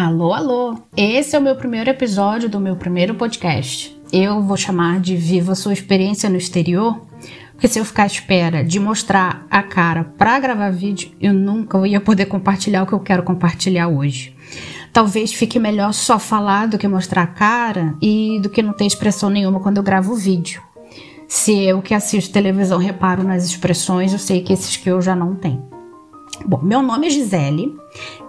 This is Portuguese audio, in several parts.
Alô, alô! Esse é o meu primeiro episódio do meu primeiro podcast. Eu vou chamar de Viva Sua Experiência no Exterior, porque se eu ficar à espera de mostrar a cara para gravar vídeo, eu nunca ia poder compartilhar o que eu quero compartilhar hoje. Talvez fique melhor só falar do que mostrar a cara e do que não ter expressão nenhuma quando eu gravo o vídeo. Se eu que assisto televisão reparo nas expressões, eu sei que esses que eu já não tenho. Bom, meu nome é Gisele,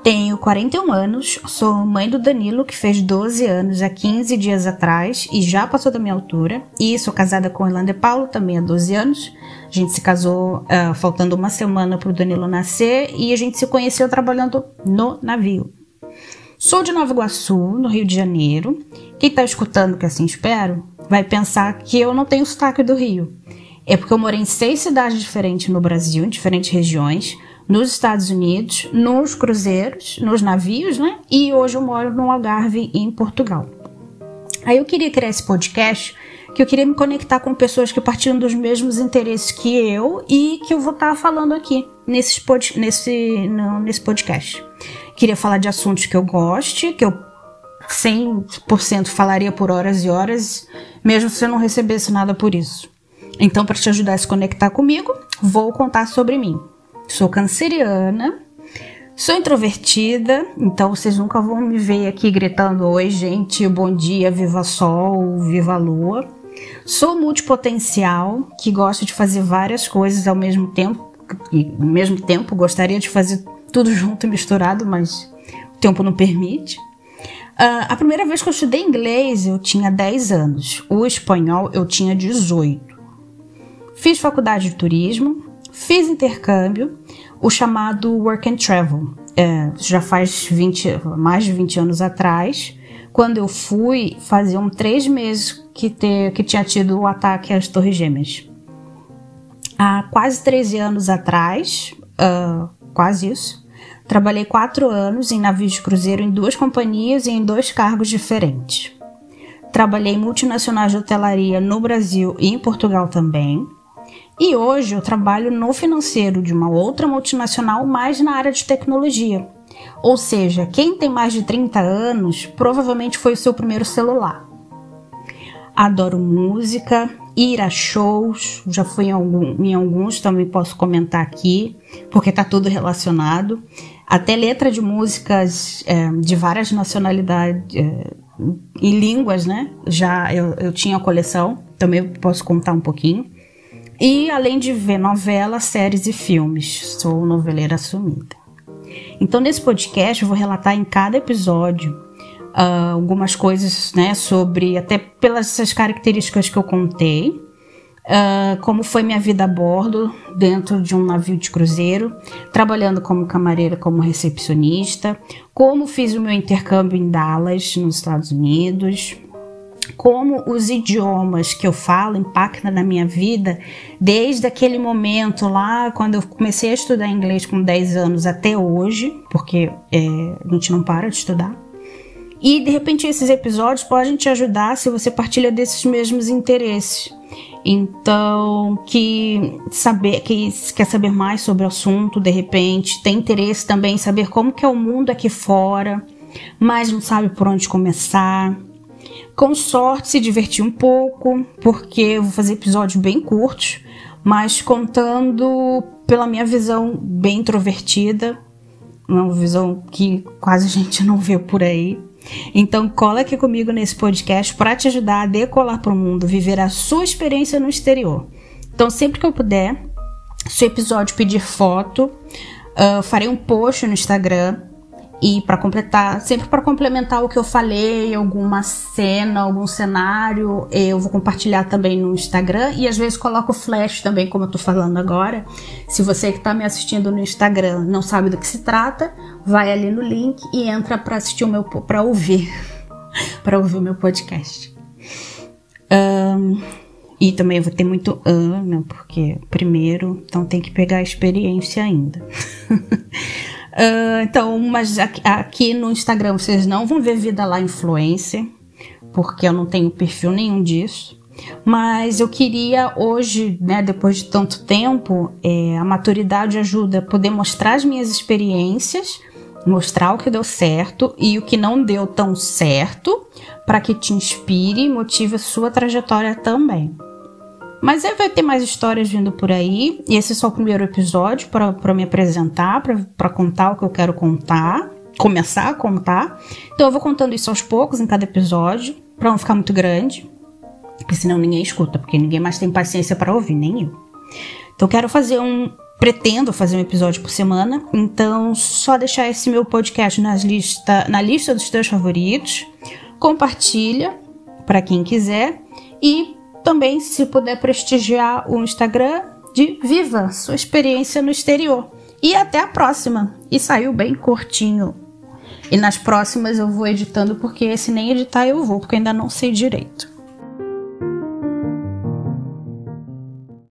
tenho 41 anos, sou mãe do Danilo, que fez 12 anos há 15 dias atrás e já passou da minha altura, e sou casada com Orlando e Paulo, também há 12 anos. A gente se casou uh, faltando uma semana para o Danilo nascer e a gente se conheceu trabalhando no navio. Sou de Nova Iguaçu, no Rio de Janeiro. Quem está escutando, que assim espero, vai pensar que eu não tenho sotaque do Rio. É porque eu morei em seis cidades diferentes no Brasil, em diferentes regiões nos Estados Unidos, nos cruzeiros, nos navios, né? E hoje eu moro no Algarve, em Portugal. Aí eu queria criar esse podcast que eu queria me conectar com pessoas que partiam dos mesmos interesses que eu e que eu vou estar falando aqui nesse, nesse, no, nesse podcast. Queria falar de assuntos que eu goste, que eu 100% falaria por horas e horas, mesmo se eu não recebesse nada por isso. Então, para te ajudar a se conectar comigo, vou contar sobre mim. Sou canceriana, sou introvertida, então vocês nunca vão me ver aqui gritando: Oi, gente, bom dia, viva sol, viva lua. Sou multipotencial, que gosta de fazer várias coisas ao mesmo tempo, e ao mesmo tempo gostaria de fazer tudo junto e misturado, mas o tempo não permite. Uh, a primeira vez que eu estudei inglês eu tinha 10 anos, o espanhol eu tinha 18. Fiz faculdade de turismo, Fiz intercâmbio, o chamado Work and Travel. É, já faz 20, mais de 20 anos atrás. Quando eu fui, faziam três meses que, ter, que tinha tido o ataque às Torres Gêmeas. Há quase 13 anos atrás, uh, quase isso, trabalhei quatro anos em navios de cruzeiro em duas companhias e em dois cargos diferentes. Trabalhei em multinacionais de hotelaria no Brasil e em Portugal também. E hoje eu trabalho no financeiro de uma outra multinacional, mais na área de tecnologia. Ou seja, quem tem mais de 30 anos provavelmente foi o seu primeiro celular. Adoro música, ir a shows, já fui em, algum, em alguns, também posso comentar aqui, porque está tudo relacionado. Até letra de músicas é, de várias nacionalidades é, e línguas, né? Já eu, eu tinha a coleção, também posso contar um pouquinho. E além de ver novelas, séries e filmes, sou noveleira assumida. Então, nesse podcast, eu vou relatar em cada episódio uh, algumas coisas né, sobre, até pelas essas características que eu contei, uh, como foi minha vida a bordo dentro de um navio de cruzeiro, trabalhando como camareira, como recepcionista, como fiz o meu intercâmbio em Dallas, nos Estados Unidos como os idiomas que eu falo impactam na minha vida desde aquele momento lá, quando eu comecei a estudar inglês com 10 anos até hoje, porque é, a gente não para de estudar. E de repente esses episódios podem te ajudar se você partilha desses mesmos interesses. Então, que saber que quer saber mais sobre o assunto, de repente, tem interesse também em saber como que é o mundo aqui fora, mas não sabe por onde começar com sorte, se divertir um pouco, porque eu vou fazer episódios bem curtos, mas contando pela minha visão bem introvertida, uma visão que quase a gente não vê por aí. Então, cola aqui comigo nesse podcast para te ajudar a decolar para o mundo, viver a sua experiência no exterior. Então, sempre que eu puder, se o episódio pedir foto, uh, farei um post no Instagram e para completar, sempre para complementar o que eu falei, alguma cena, algum cenário, eu vou compartilhar também no Instagram e às vezes coloco flash também, como eu tô falando agora. Se você que está me assistindo no Instagram não sabe do que se trata, vai ali no link e entra para assistir o meu para ouvir, para ouvir o meu podcast. Um, e também vou ter muito ano, porque primeiro, então tem que pegar a experiência ainda. Uh, então, mas aqui, no Instagram vocês não vão ver vida lá influência, porque eu não tenho perfil nenhum disso. Mas eu queria hoje, né, depois de tanto tempo, é, a maturidade ajuda a poder mostrar as minhas experiências mostrar o que deu certo e o que não deu tão certo, para que te inspire e motive a sua trajetória também. Mas aí vai ter mais histórias vindo por aí, e esse é só o primeiro episódio para me apresentar, para contar o que eu quero contar, começar a contar. Então eu vou contando isso aos poucos em cada episódio, para não ficar muito grande, porque senão ninguém escuta, porque ninguém mais tem paciência para ouvir, nem eu. Então eu quero fazer um pretendo fazer um episódio por semana, então só deixar esse meu podcast nas lista, na lista dos teus favoritos, compartilha para quem quiser e também se puder prestigiar o Instagram de Viva sua experiência no exterior. E até a próxima. E saiu bem curtinho. E nas próximas eu vou editando porque esse nem editar eu vou, porque ainda não sei direito.